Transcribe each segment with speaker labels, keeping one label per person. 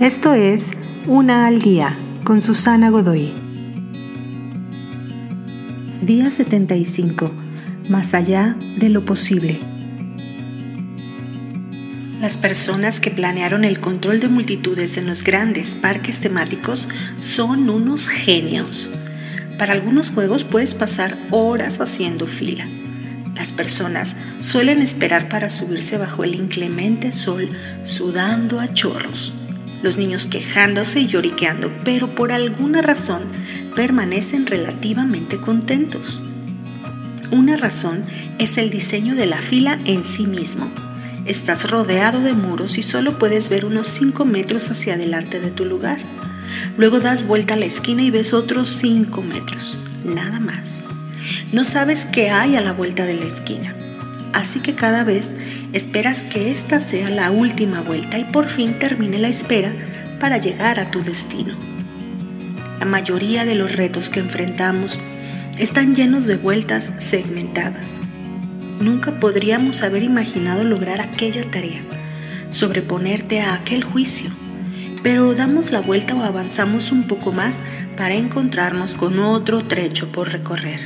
Speaker 1: Esto es Una al Día con Susana Godoy. Día 75. Más allá de lo posible. Las personas que planearon el control de multitudes en los grandes parques temáticos son unos genios. Para algunos juegos puedes pasar horas haciendo fila. Las personas suelen esperar para subirse bajo el inclemente sol, sudando a chorros. Los niños quejándose y lloriqueando, pero por alguna razón permanecen relativamente contentos. Una razón es el diseño de la fila en sí mismo. Estás rodeado de muros y solo puedes ver unos 5 metros hacia adelante de tu lugar. Luego das vuelta a la esquina y ves otros 5 metros, nada más. No sabes qué hay a la vuelta de la esquina. Así que cada vez esperas que esta sea la última vuelta y por fin termine la espera para llegar a tu destino. La mayoría de los retos que enfrentamos están llenos de vueltas segmentadas. Nunca podríamos haber imaginado lograr aquella tarea, sobreponerte a aquel juicio, pero damos la vuelta o avanzamos un poco más para encontrarnos con otro trecho por recorrer.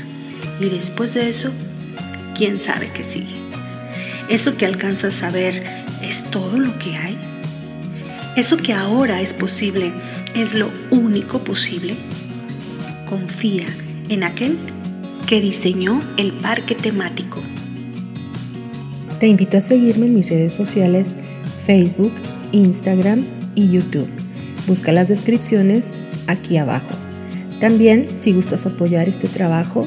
Speaker 1: Y después de eso, ¿quién sabe qué sigue? ¿Eso que alcanzas a ver es todo lo que hay? ¿Eso que ahora es posible es lo único posible? Confía en aquel que diseñó el parque temático
Speaker 2: te invito a seguirme en mis redes sociales Facebook, Instagram y YouTube. Busca las descripciones aquí abajo. También, si gustas apoyar este trabajo,